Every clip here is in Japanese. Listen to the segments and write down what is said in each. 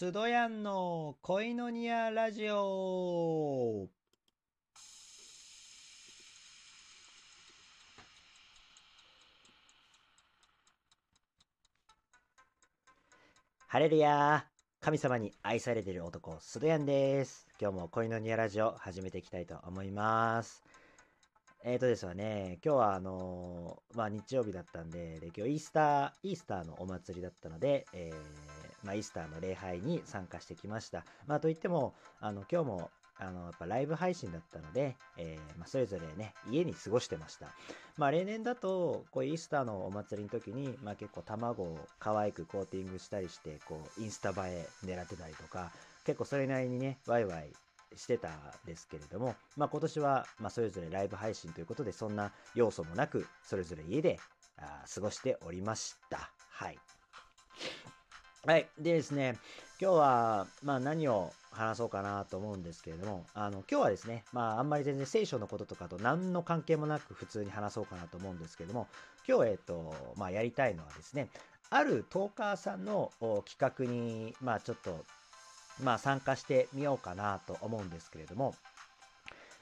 スドヤンの恋のニアラジオハレルヤ神様に愛されている男、スドヤンです。今日も恋のニアラジオ始めていきたいと思います。えーとですわね、今日はあのーまあ日曜日だったんで、で今日イースター、イースターのお祭りだったので、えーまあイースターの礼拝に参加してきました。まあといっても、あの今日もあのやっぱライブ配信だったので、えーまあ、それぞれね、家に過ごしてました。まあ例年だと、こうイースターのお祭りの時に、まあ結構卵を可愛くコーティングしたりして、こうインスタ映え狙ってたりとか、結構それなりにね、ワイワイしてたんですけれども、まあ、今年は、ま、それぞれライブ配信ということで、そんな要素もなく、それぞれ家であ過ごしておりました。はい。でですね、今日は、まあ、何を話そうかなと思うんですけれども、あの、今日はですね、まあ、あんまり全然聖書のこととかと何の関係もなく普通に話そうかなと思うんですけれども、今日、えっと、まあ、やりたいのはですね、あるトーカーさんの企画に、まあ、ちょっと、まあ、参加してみようかなと思うんですけれども、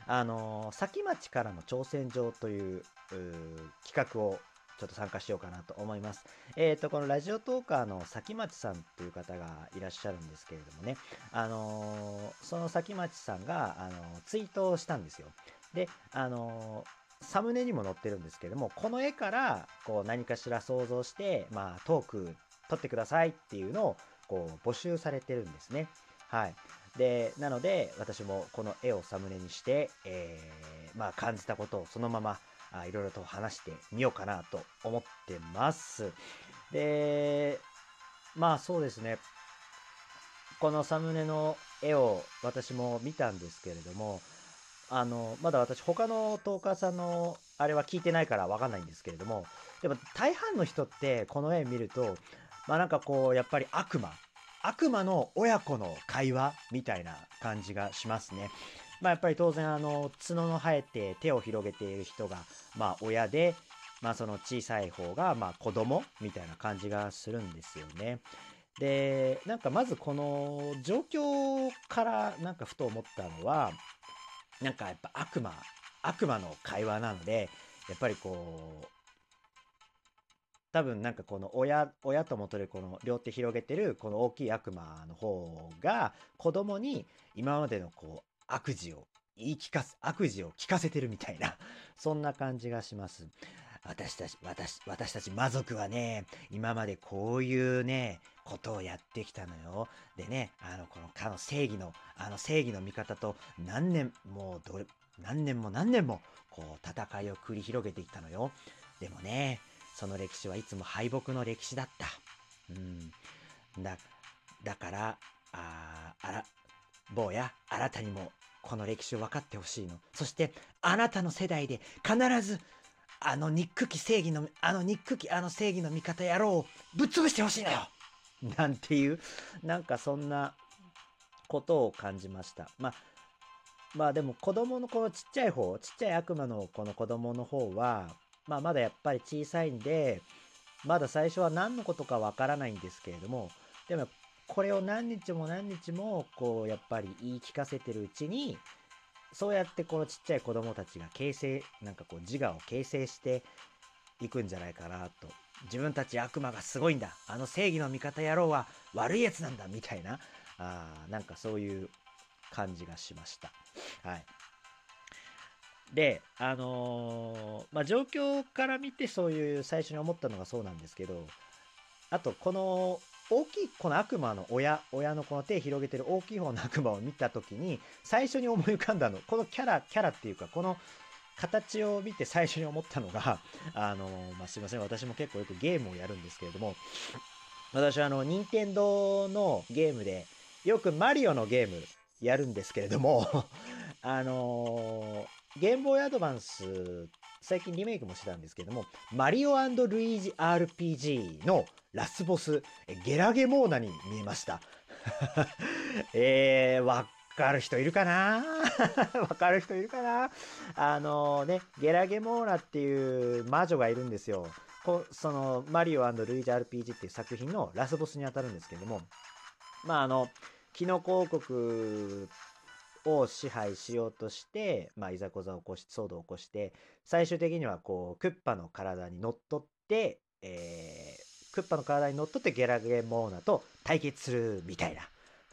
あの、先町からの挑戦状という企画をちょっと参加しようかなと思います。えっ、と、このラジオトーカーの先町さんという方がいらっしゃるんですけれどもね、あのーその先町さんが、あのーツイートをしたんですよ。で、あのーサムネにも載ってるんですけれども、この絵からこう何かしら想像して、まあ、トーク撮ってくださいっていうのをこう募集されてるんですね。はい。で、なので、私もこの絵をサムネにして、えーまあ、感じたことをそのまま、あいろいろと話してみようかなと思ってます。で、まあそうですね。このサムネの絵を私も見たんですけれども、あの、まだ私他のトーカーさんのあれは聞いてないからわかんないんですけれども、でも大半の人ってこの絵見ると、まあなんかこう、やっぱり悪魔、悪魔の親子の会話みたいな感じがしますね。まあやっぱり当然あの角の生えて手を広げている人がまあ親で、まあその小さい方がまあ子供みたいな感じがするんですよね。で、なんかまずこの状況からなんかふと思ったのは、なんかやっぱ悪魔、悪魔の会話なので、やっぱりこう、多分なんかこの親親ともとるこの両手広げてるこの大きい悪魔の方が子供に今までのこう悪事を言い聞かす悪事を聞かせてるみたいな そんな感じがします私たち私私たち魔族はね今までこういうねことをやってきたのよでねあのこのかの正義のあの正義の味方と何年もうどれ何年も何年もこう戦いを繰り広げてきたのよでもねその歴史はいつも敗北の歴史だった。うん。だ、だから、ああら、坊や、あなたにもこの歴史を分かってほしいの。そして、あなたの世代で必ず、あの憎き正義の、あの憎きあの正義の味方野郎をぶっ潰してほしいのよなんていう、なんかそんなことを感じました。まあ、まあでも子供のこのちっちゃい方、ちっちゃい悪魔のこの子供の方は、まあまだやっぱり小さいんで、まだ最初は何のことかわからないんですけれども、でもやっこれを何日も何日もこうやっぱり言い聞かせてるうちに、そうやってこのちっちゃい子供たちが形成、なんかこう自我を形成していくんじゃないかなと。自分たち悪魔がすごいんだ。あの正義の味方野郎は悪いやつなんだみたいな、あなんかそういう感じがしました。はい。で、あのーまあ、状況から見てそういう最初に思ったのがそうなんですけど、あとこの大きいこの悪魔の親、親のこの手広げてる大きい方の悪魔を見たときに、最初に思い浮かんだの、このキャラ、キャラっていうか、この形を見て最初に思ったのが、あのまあ、すいません、私も結構よくゲームをやるんですけれども、私はあの、任天堂のゲームで、よくマリオのゲームやるんですけれども、あのゲームボーイアドバンス、最近リメイクもしてたんですけども、マリオルイージ RPG のラスボス、ゲラゲモーナに見えました。えー、わかる人いるかな？わかる人いるかな？あのね、ゲラゲモーナっていう魔女がいるんですよ。こそのマリオルイージ RPG っていう作品のラスボスに当たるんですけども、まああのキノコ王国を支配しようとして、まあ、いざこざを起こし騒動を起こして最終的にはこうクッパの体にのっとって、えー、クッパの体にのっとってゲラゲモーナと対決するみたいな。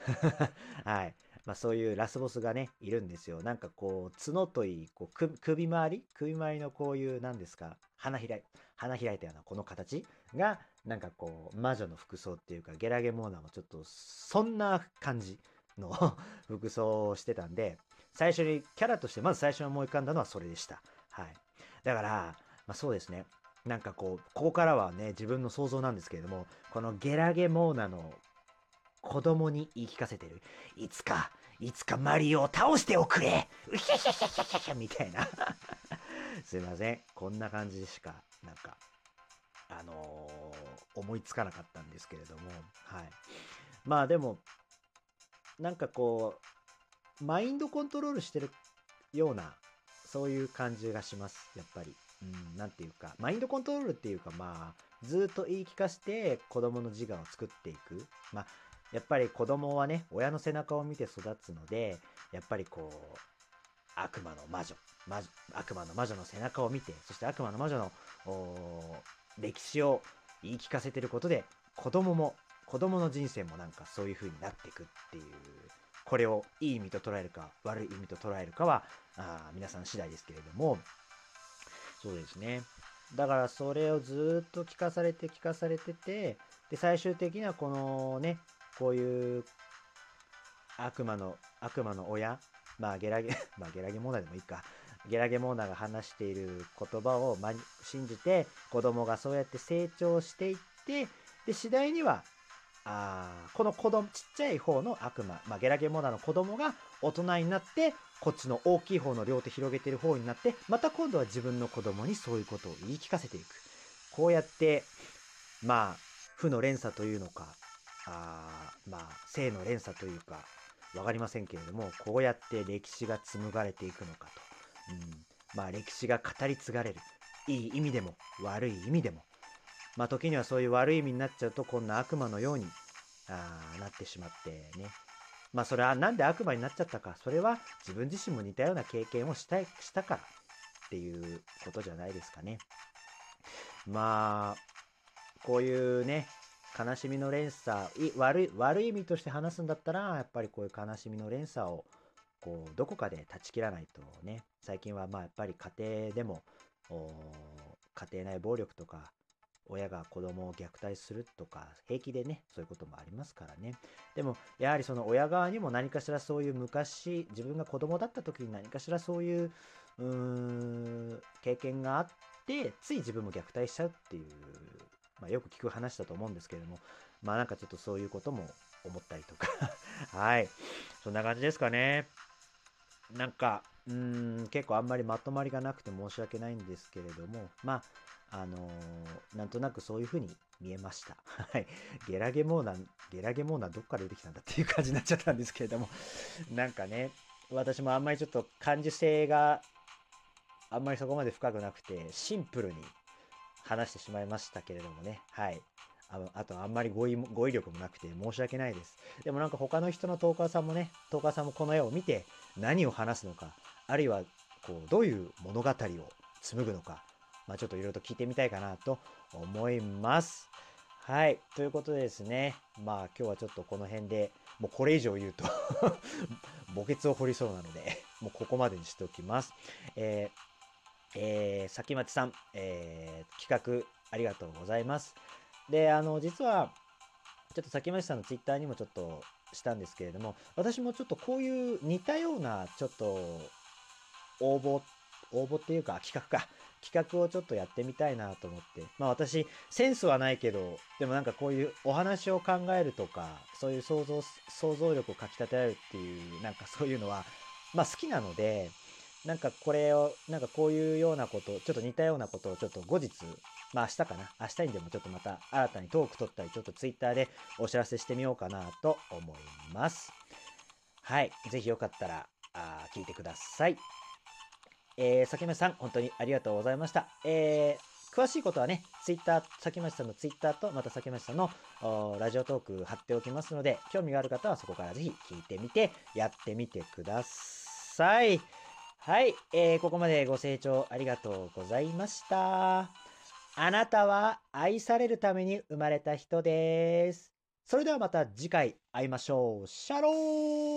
はい。まあ、そういうラスボスがねいるんですよ。なんかこう角といいこう首周り？首周りのこういう何ですか花開い花開いたようなこの形がなんかこう魔女の服装っていうかゲラゲモーナもちょっとそんな感じ。の 服装をしてたんで最初にキャラとしてまず最初に思い浮かんだのはそれでした。はい、だから、まあ、そうですね。なんかこうここからはね自分の想像なんですけれどもこのゲラゲモーナの子供に言い聞かせてる。いつかいつかマリオを倒しておくれ。うひゃひゃひゃひゃひゃみたいな。すいません。こんな感じしかなんかあのー、思いつかなかったんですけれども。はい。まあでもなんかこうマインドコントロールしてるようなそういう感じがしますやっぱり。うん、なんていうかマインドコントロールっていうかまあずっと言い聞かせて子供の自我を作っていく。まあやっぱり子供はね親の背中を見て育つのでやっぱりこう悪魔の魔女魔女悪魔の魔女の背中を見てそして悪魔の魔女の歴史を言い聞かせてることで子供も子供の人生もなんかそういう風になっていくっていうこれをいい意味と捉えるか悪い意味と捉えるかはあ皆さん次第ですけれども。そうですね。だからそれをずっと聞かされて聞かされててで最終的にはこのねこういう悪魔の悪魔の親まあゲラゲ まあゲラゲモーナでもいいか。ゲラゲモーナが話している言葉を信じて子供がそうやって成長していってで次第にはあこの子供ちっちゃい方の悪魔、まあ、ゲラゲモナの子供が大人になってこっちの大きい方の両手広げてる方になってまた今度は自分の子供にそういうことを言い聞かせていく。こうやってまあ負の連鎖というのかあまあ性の連鎖というか分かりませんけれどもこうやって歴史が紡がれていくのかと、うん、まあ歴史が語り継がれる。いい意味でも悪い意味でも。まあ、時にはそういう悪い意味になっちゃうとこんな悪魔のようにあなってしまってね。まあそれは何で悪魔になっちゃったか。それは自分自身も似たような経験をしたいしたからっていうことじゃないですかね。まあこういうね悲しみの連鎖悪い悪い意味として話すんだったらやっぱりこういう悲しみの連鎖をこうどこかで断ち切らないとね。最近はまあやっぱり家庭でも家庭内暴力とか親が子供を虐待するとか平気でねそういうこともありますからね。でもやはりその親側にも何かしらそういう昔自分が子供だった時に何かしらそういううーん経験があってつい自分も虐待しちゃうっていう、まあ、よく聞く話だと思うんですけれどもまあなんかちょっとそういうことも思ったりとか。はい。そんな感じですかね。なんかうん結構あんまりまとまりがなくて申し訳ないんですけれどもまああのー、なんとなくそういう風に見えました。はい。ゲラゲモーナ、ゲラゲモーナどっから出てきたんだっていう感じになっちゃったんですけれども、なんかね、私もあんまりちょっと感受性があんまりそこまで深くなくて、シンプルに話してしまいましたけれどもね、はい。ああとあんまり語彙語彙力もなくて申し訳ないです。でもなんか他の人のトーカーさんもね、トーカーさんもこの絵を見て何を話すのか、あるいはこうどういう物語を紡ぐのか、まあ、ちょっといろいろと聞いてみたいかなと思います。はい。ということでですね。まあ今日はちょっとこの辺でもうこれ以上言うと 墓穴を掘りそうなのでもうここまでにしておきます。えー、えー、先町さん、えー、企画ありがとうございます。で、あの、実は、ちょっと先町さんのツイッターにもちょっとしたんですけれども、私もちょっとこういう似たような、ちょっと、応募、応募っていうか、企画か、企画をちょっとやってみたいなと思って。まあ私、センスはないけど、でもなんかこういうお話を考えるとか、そういう想像、想像力をかき立てられるっていう、なんか そういうのは、まあ好きなので、なんかこれを、なんかこういうようなこと、ちょっと似たようなことをちょっと後日、まあ明日かな、明日にでもちょっとまた新たにトーク取ったり、ちょっとツイッターでお知らせしてみようかなと思います。はい。ぜひよかったら、あ聞いてください。えー、さけめさん、本当にありがとうございました。えー、詳しいことはね、ツイッター、崎町さんのツイッターと、また崎町さんのラジオトーク貼っておきますので、興味がある方はそこからぜひ聞いてみて、やってみてください。はい、えー、ここまでご清聴ありがとうございました。あなたは愛されるために生まれた人です。それではまた次回会いましょう。シャロー